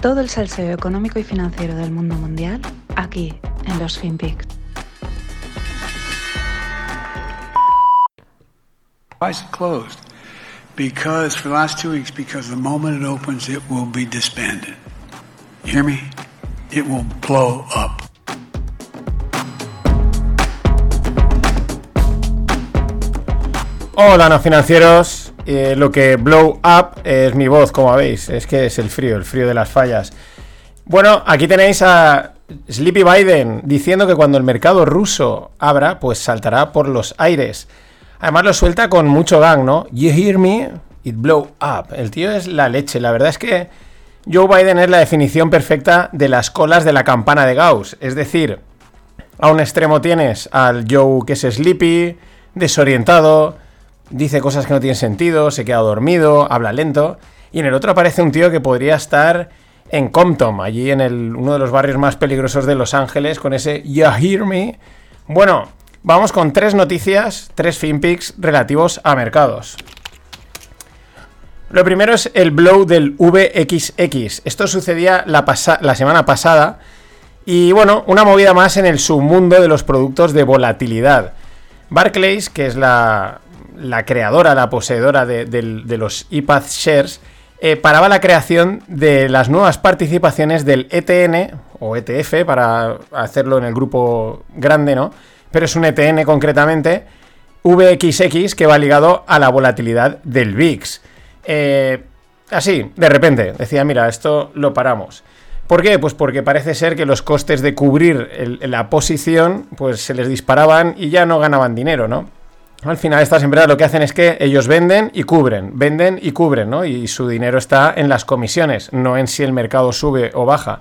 Todo el salseo económico y financiero del mundo mundial aquí en los FinPix. Eyes closed because for the last two weeks, because the moment it opens, it will be disbanded. You hear me? It will blow up. Hola, no financieros. Eh, lo que blow up es mi voz, como veis. Es que es el frío, el frío de las fallas. Bueno, aquí tenéis a Sleepy Biden diciendo que cuando el mercado ruso abra, pues saltará por los aires. Además lo suelta con mucho gang, ¿no? You hear me? It blow up. El tío es la leche. La verdad es que Joe Biden es la definición perfecta de las colas de la campana de Gauss. Es decir, a un extremo tienes al Joe que es sleepy, desorientado, dice cosas que no tienen sentido, se queda dormido, habla lento. Y en el otro aparece un tío que podría estar en Compton, allí en el, uno de los barrios más peligrosos de Los Ángeles, con ese You Hear Me. Bueno, vamos con tres noticias, tres FinPix relativos a mercados. Lo primero es el blow del VXX. Esto sucedía la, la semana pasada. Y bueno, una movida más en el submundo de los productos de volatilidad. Barclays, que es la, la creadora, la poseedora de, los iPad Shares, eh, paraba la creación de las nuevas participaciones del ETN o ETF, para hacerlo en el grupo grande, ¿no? Pero es un ETN concretamente, VXX, que va ligado a la volatilidad del VIX. Eh, así, de repente, decía, mira, esto lo paramos. ¿Por qué? Pues porque parece ser que los costes de cubrir la posición, pues se les disparaban y ya no ganaban dinero, ¿no? Al final estas empresas lo que hacen es que ellos venden y cubren, venden y cubren, ¿no? Y su dinero está en las comisiones, no en si el mercado sube o baja.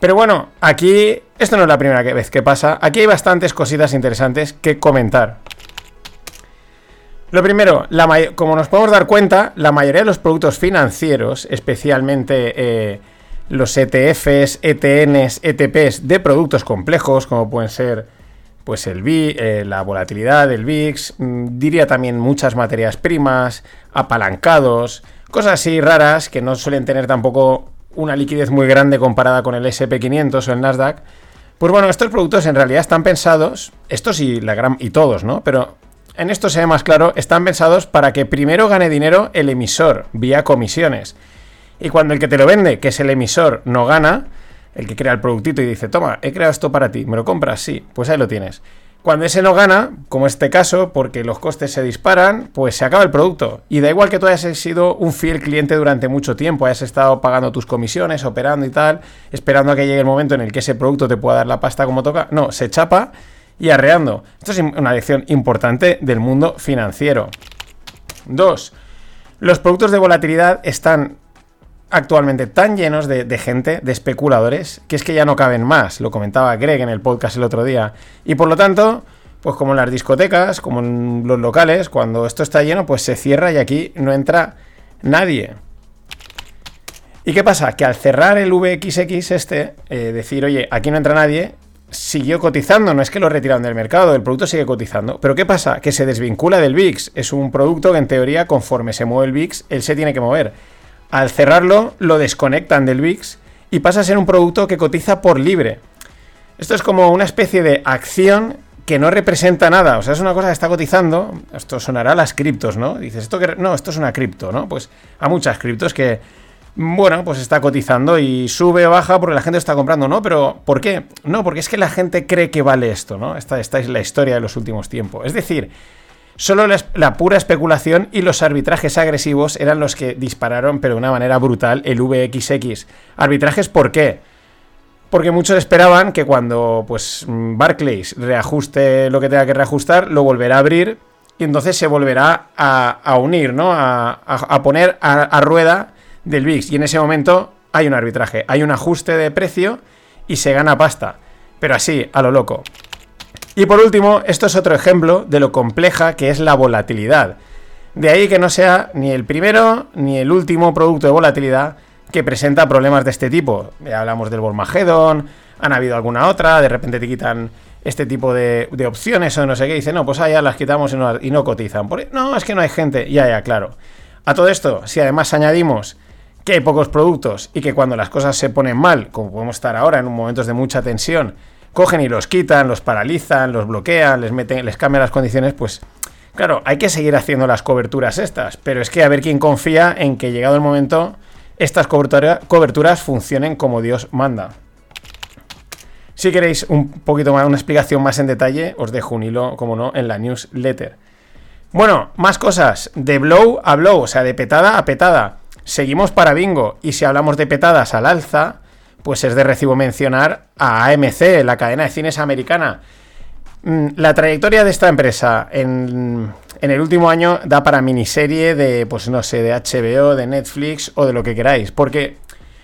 Pero bueno, aquí esto no es la primera vez que pasa, aquí hay bastantes cositas interesantes que comentar. Lo primero, como nos podemos dar cuenta, la mayoría de los productos financieros, especialmente eh, los ETFs, ETNs, ETPs de productos complejos, como pueden ser pues el eh, la volatilidad del VIX, mm, diría también muchas materias primas, apalancados, cosas así raras que no suelen tener tampoco una liquidez muy grande comparada con el SP500 o el Nasdaq. Pues bueno, estos productos en realidad están pensados, estos y, la gran, y todos, ¿no? Pero en esto se ve más claro, están pensados para que primero gane dinero el emisor vía comisiones. Y cuando el que te lo vende, que es el emisor, no gana, el que crea el productito y dice, toma, he creado esto para ti, ¿me lo compras? Sí, pues ahí lo tienes. Cuando ese no gana, como este caso, porque los costes se disparan, pues se acaba el producto. Y da igual que tú hayas sido un fiel cliente durante mucho tiempo, hayas estado pagando tus comisiones, operando y tal, esperando a que llegue el momento en el que ese producto te pueda dar la pasta como toca. No, se chapa y arreando. Esto es una lección importante del mundo financiero. Dos, los productos de volatilidad están actualmente tan llenos de, gente, de especuladores, que es que ya no caben más. Lo comentaba Greg en el podcast el otro día. Y por lo tanto, pues como en las discotecas, como en los locales, cuando esto está lleno, pues se cierra y aquí no entra nadie. ¿Y qué pasa? Que al cerrar el VXX este, eh, decir, oye, aquí no entra nadie, siguió cotizando, no es que lo retiraron del mercado, el producto sigue cotizando. Pero ¿qué pasa? Que se desvincula del VIX. Es un producto que en teoría, conforme se mueve el VIX, él se tiene que mover. Al cerrarlo, lo desconectan del VIX y pasa a ser un producto que cotiza por libre. Esto es como una especie de acción que no representa nada. O sea, es una cosa que está cotizando. Esto sonará a las criptos, ¿no? Dices, esto que. No, esto es una cripto, ¿no? Pues a muchas criptos que. Bueno, pues está cotizando y sube o baja porque la gente está comprando, ¿no? Pero ¿por qué? No, porque es que la gente cree que vale esto, ¿no? Esta, esta es la historia de los últimos tiempos. Es decir, Solo la, pura especulación y los arbitrajes agresivos eran los que dispararon, pero de una manera brutal, el VXX. ¿Arbitrajes por qué? Porque muchos esperaban que cuando pues Barclays reajuste lo que tenga que reajustar, lo volverá a abrir y entonces se volverá a, unir, ¿no? A, poner a, rueda del VIX. Y en ese momento hay un arbitraje, hay un ajuste de precio y se gana pasta. Pero así, a lo loco. Y por último, esto es otro ejemplo de lo compleja que es la volatilidad. De ahí que no sea ni el primero ni el último producto de volatilidad que presenta problemas de este tipo. Ya hablamos del Volmagedon, han habido alguna otra, de repente te quitan este tipo de, opciones o no sé qué, dice, no, pues allá las quitamos y no, cotizan. no, es que no hay gente, ya, ya, claro. A todo esto, si además añadimos que hay pocos productos y que cuando las cosas se ponen mal, como podemos estar ahora en momentos de mucha tensión, cogen y los quitan, los paralizan, los bloquean, les meten, les cambian las condiciones, pues claro, hay que seguir haciendo las coberturas estas, pero es que a ver quién confía en que llegado el momento estas coberturas funcionen como Dios manda. Si queréis un poquito más, una explicación más en detalle, os dejo un hilo, como no, en la newsletter. Bueno, más cosas. De blow a blow, o sea, de petada a petada. Seguimos para bingo. Y si hablamos de petadas al alza, pues es de recibo mencionar a AMC, la cadena de cines americana. Mm, la trayectoria de esta empresa en, el último año da para miniserie de, pues no sé, de HBO, de Netflix o de lo que queráis. Porque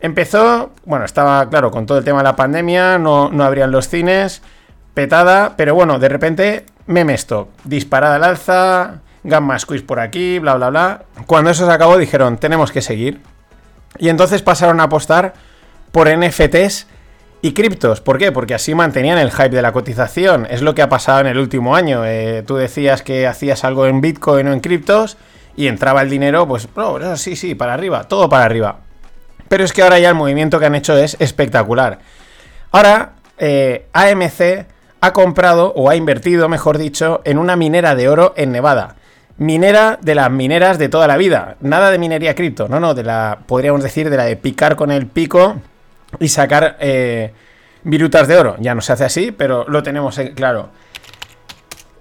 empezó, bueno, estaba claro, con todo el tema de la pandemia, no, no abrían los cines, petada, pero bueno, de repente, meme stock, disparada al alza, gamma squeeze por aquí, bla, bla, bla. Cuando eso se acabó dijeron, tenemos que seguir. Y entonces pasaron a apostar por NFTs y criptos. ¿Por qué? Porque así mantenían el hype de la cotización. Es lo que ha pasado en el último año. Eh, tú decías que hacías algo en Bitcoin o en criptos y entraba el dinero, pues, oh, sí, sí, para arriba, todo para arriba. Pero es que ahora ya el movimiento que han hecho es espectacular. Ahora, eh, AMC ha comprado o ha invertido, mejor dicho, en una minera de oro en Nevada. Minera de las mineras de toda la vida. Nada de minería cripto, no, no, de la, podríamos decir, de la de picar con el pico y sacar eh, virutas de oro. Ya no se hace así, pero lo tenemos claro.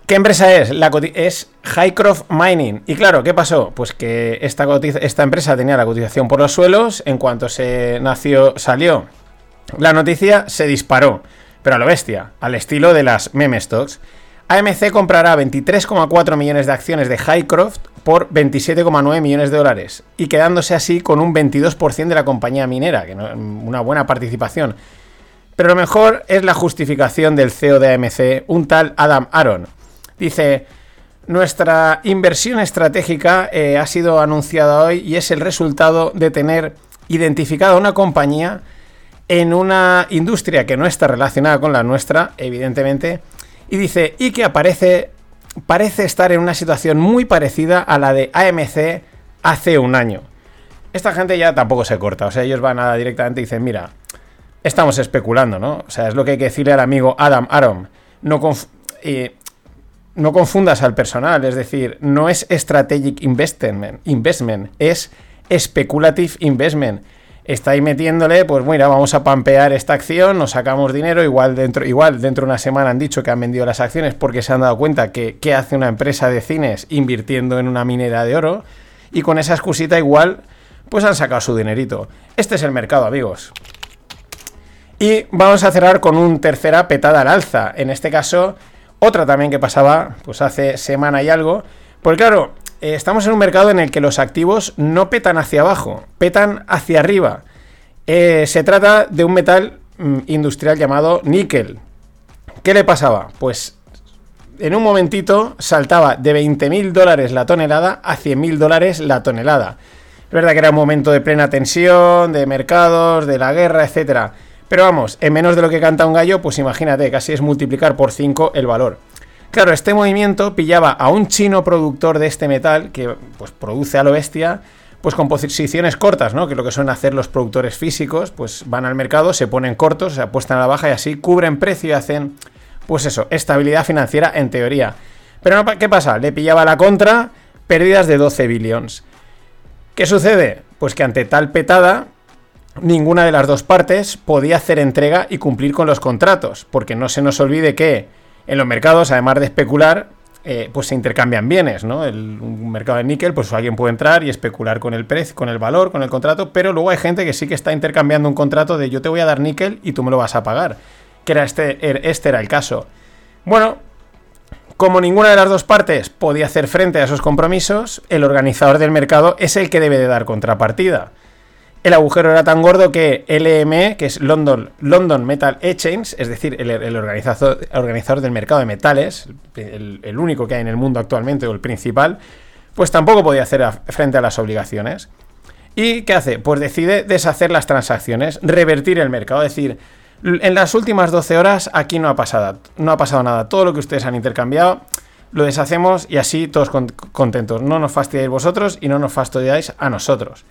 ¿Qué empresa es? La es Highcroft Mining. Y claro, ¿qué pasó? Pues que esta, esta empresa tenía la cotización por los suelos. En cuanto se nació, salió la noticia, se disparó. Pero a lo bestia, al estilo de las meme stocks. AMC comprará 23,4 millones de acciones de Highcroft por 27,9 millones de dólares y quedándose así con un 22% de la compañía minera, que es una buena participación. Pero lo mejor es la justificación del CEO de AMC, un tal Adam Aaron. Dice, nuestra inversión estratégica eh, ha sido anunciada hoy y es el resultado de tener identificada una compañía en una industria que no está relacionada con la nuestra, evidentemente, y dice, y que aparece, parece estar en una situación muy parecida a la de AMC hace un año. Esta gente ya tampoco se corta, o sea, ellos van a directamente y dicen, mira, estamos especulando, ¿no? O sea, es lo que hay que decirle al amigo Adam Aron. No, no confundas al personal, es decir, no es strategic investment, investment es speculative investment estáis metiéndole, pues mira, vamos a pampear esta acción, nos sacamos dinero, igual dentro, igual dentro de una semana han dicho que han vendido las acciones porque se han dado cuenta que qué hace una empresa de cines invirtiendo en una minera de oro, y con esa excusita igual, pues han sacado su dinerito. Este es el mercado, amigos. Y vamos a cerrar con un tercera petada al alza. En este caso, otra también que pasaba, pues hace semana y algo. Pues claro, eh, estamos en un mercado en el que los activos no petan hacia abajo, petan hacia arriba. Eh, se trata de un metal mm, industrial llamado níquel. ¿Qué le pasaba? Pues en un momentito saltaba de 20.000 dólares la tonelada a 100.000 dólares la tonelada. Es verdad que era un momento de plena tensión, de mercados, de la guerra, etc. Pero vamos, en menos de lo que canta un gallo, pues imagínate, casi es multiplicar por 5 el valor. Claro, este movimiento pillaba a un chino productor de este metal que pues, produce a lo bestia, pues con posiciones cortas, ¿no? Que lo que suelen hacer los productores físicos, pues van al mercado, se ponen cortos, se apuestan a la baja y así cubren precio y hacen, pues eso, estabilidad financiera en teoría. Pero ¿qué pasa? Le pillaba la contra, pérdidas de 12 billones. ¿Qué sucede? Pues que ante tal petada, ninguna de las dos partes podía hacer entrega y cumplir con los contratos, porque no se nos olvide que en los mercados, además de especular, eh, pues se intercambian bienes, ¿no? El, un mercado de níquel, pues alguien puede entrar y especular con el precio, con el valor, con el contrato, pero luego hay gente que sí que está intercambiando un contrato de yo te voy a dar níquel y tú me lo vas a pagar. Que era este, er, este era el caso. Bueno, como ninguna de las dos partes podía hacer frente a esos compromisos, el organizador del mercado es el que debe de dar contrapartida el agujero era tan gordo que LME, que es London, London Metal Exchange, es decir, el, organizador, del mercado de metales, el, único que hay en el mundo actualmente o el principal, pues tampoco podía hacer frente a las obligaciones. ¿Y qué hace? Pues decide deshacer las transacciones, revertir el mercado, es decir, en las últimas 12 horas aquí no ha pasado, no ha pasado nada. Todo lo que ustedes han intercambiado lo deshacemos y así todos contentos. No nos fastidiáis vosotros y no nos fastidiáis a nosotros.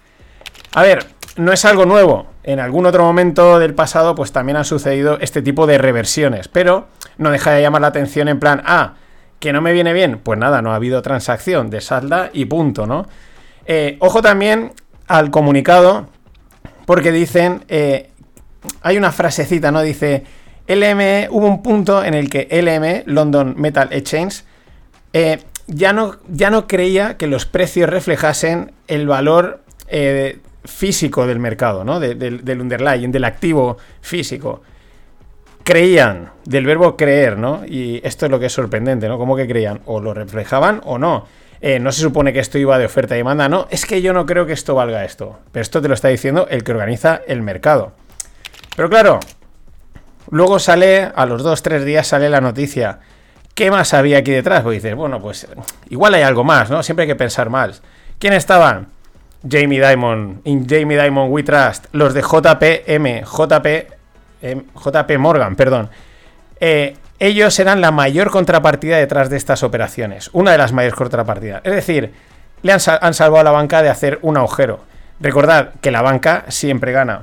A ver, no es algo nuevo. En algún otro momento del pasado, pues también han sucedido este tipo de reversiones. Pero no deja de llamar la atención en plan, ah, que no me viene bien. Pues nada, no ha habido transacción de salda y punto, ¿no? Eh, ojo también al comunicado, porque dicen, eh, hay una frasecita, ¿no? Dice, LM, hubo un punto en el que LM, London Metal Exchange, eh, ya, no, ya no creía que los precios reflejasen el valor físico del mercado, ¿no? del underlying, del activo físico. Creían, del verbo creer, ¿no? Y esto es lo que es sorprendente, ¿no? ¿Cómo que creían? O lo reflejaban o no. Eh, no se supone que esto iba de oferta y demanda, no, es que yo no creo que esto valga esto. Pero esto te lo está diciendo el que organiza el mercado. Pero claro, luego sale, a los dos, tres días sale la noticia. ¿Qué más había aquí detrás? Pues dices, bueno, pues igual hay algo más, ¿no? Siempre hay que pensar más. ¿Quién estaban? Jamie Dimon, in Jamie Dimon We Trust, los de JPM, JP, JP Morgan, perdón. Eh, ellos eran la mayor contrapartida detrás de estas operaciones, una de las mayores contrapartidas. Es decir, le han, salvado a la banca de hacer un agujero. Recordad que la banca siempre gana.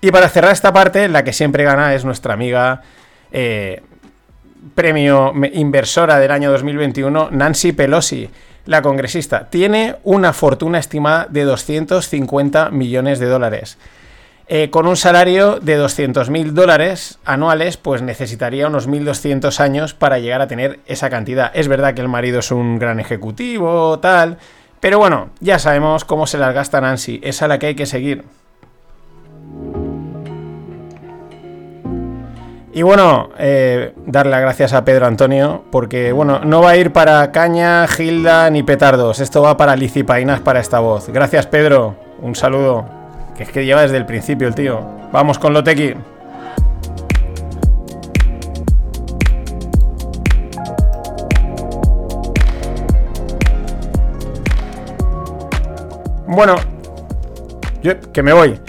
Y para cerrar esta parte, la que siempre gana es nuestra amiga eh, premio inversora del año 2021, Nancy Pelosi la congresista, tiene una fortuna estimada de 250 millones de dólares. Eh, con un salario de 200 mil dólares anuales, pues necesitaría unos 1.200 años para llegar a tener esa cantidad. Es verdad que el marido es un gran ejecutivo, tal, pero bueno, ya sabemos cómo se las gasta Nancy, es a la que hay que seguir. Y bueno, eh, darle las gracias a Pedro Antonio, porque bueno, no va a ir para caña, gilda ni petardos, esto va para licipainas para esta voz. Gracias Pedro, un saludo, que es que lleva desde el principio el tío. Vamos con lo tequi. Bueno, yo que me voy.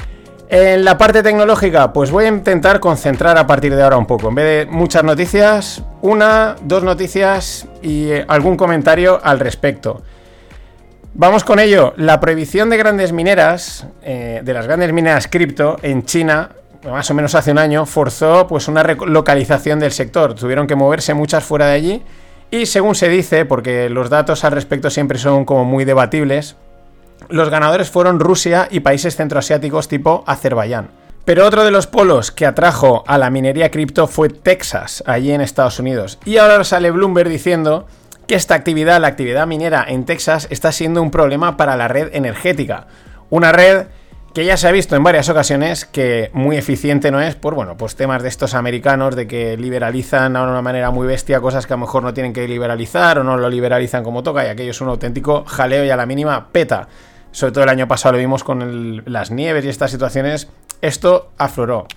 En la parte tecnológica, pues voy a intentar concentrar a partir de ahora un poco. En vez de muchas noticias, una, dos noticias y eh, algún comentario al respecto. Vamos con ello. La prohibición de grandes mineras, eh, de las grandes mineras cripto en China, más o menos hace un año, forzó pues una relocalización del sector. Tuvieron que moverse muchas fuera de allí. Y según se dice, porque los datos al respecto siempre son como muy debatibles, los ganadores fueron Rusia y países centroasiáticos tipo Azerbaiyán. Pero otro de los polos que atrajo a la minería cripto fue Texas, allí en Estados Unidos. Y ahora sale Bloomberg diciendo que esta actividad, la actividad minera en Texas, está siendo un problema para la red energética. Una red que ya se ha visto en varias ocasiones que muy eficiente no es por, bueno, pues temas de estos americanos de que liberalizan de una manera muy bestia cosas que a lo mejor no tienen que liberalizar o no lo liberalizan como toca y aquello es un auténtico jaleo y a la mínima peta sobre todo el año pasado lo vimos con las nieves y estas situaciones, esto afloró.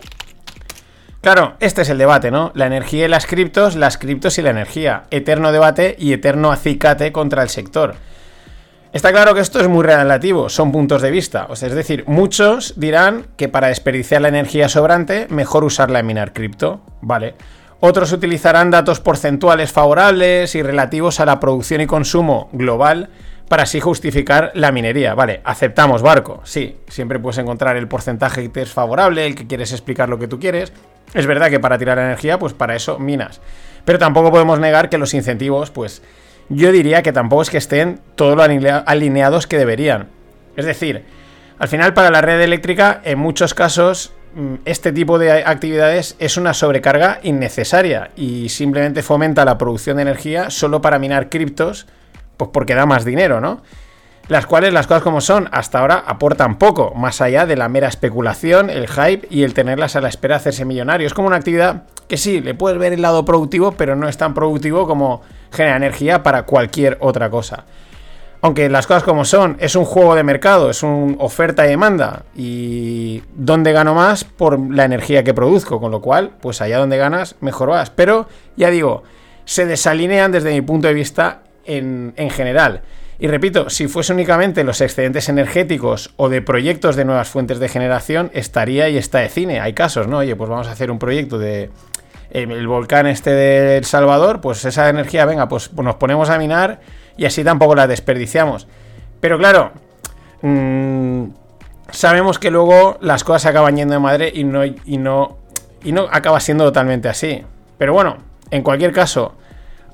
Claro, este es el debate, ¿no? La energía y las criptos, las criptos y la energía. Eterno debate y eterno acicate contra el sector. Está claro que esto es muy relativo, son puntos de vista. O sea, es decir, muchos dirán que para desperdiciar la energía sobrante, mejor usarla en minar cripto. Vale. Otros utilizarán datos porcentuales favorables y relativos a la producción y consumo global para así justificar la minería. Vale, aceptamos barco, sí, siempre puedes encontrar el porcentaje que te es favorable, el que quieres explicar lo que tú quieres. Es verdad que para tirar energía, pues para eso minas. Pero tampoco podemos negar que los incentivos, pues yo diría que tampoco es que estén todo lo alineados que deberían. Es decir, al final para la red eléctrica, en muchos casos, mm, este tipo de actividades es una sobrecarga innecesaria y simplemente fomenta la producción de energía solo para minar criptos pues porque da más dinero, ¿no? Las cuales, las cosas como son, hasta ahora aportan poco, más allá de la mera especulación, el hype y el tenerlas a la espera de hacerse millonario. Es como una actividad que sí, le puedes ver el lado productivo, pero no es tan productivo como genera energía para cualquier otra cosa. Aunque las cosas como son, es un juego de mercado, es un oferta y demanda. Y donde gano más por la energía que produzco, con lo cual, pues allá donde ganas, mejor vas. Pero ya digo, se desalinean desde mi punto de vista en, general. Y repito, si fuese únicamente los excedentes energéticos o de proyectos de nuevas fuentes de generación, estaría y está de cine. Hay casos, ¿no? Oye, pues vamos a hacer un proyecto de eh, el volcán este de El Salvador, pues esa energía, venga, pues nos ponemos a minar y así tampoco la desperdiciamos. Pero claro, mm, sabemos que luego las cosas acaban yendo de madre y no, y no, y no acaba siendo totalmente así. Pero bueno, en cualquier caso,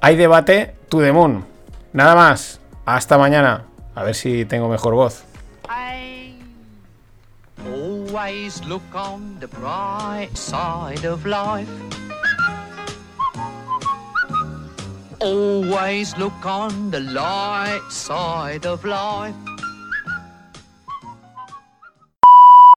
hay debate to the moon. Nada más. Hasta mañana. A ver si tengo mejor voz. Always look on the bright side of life. Always look on the light side of life.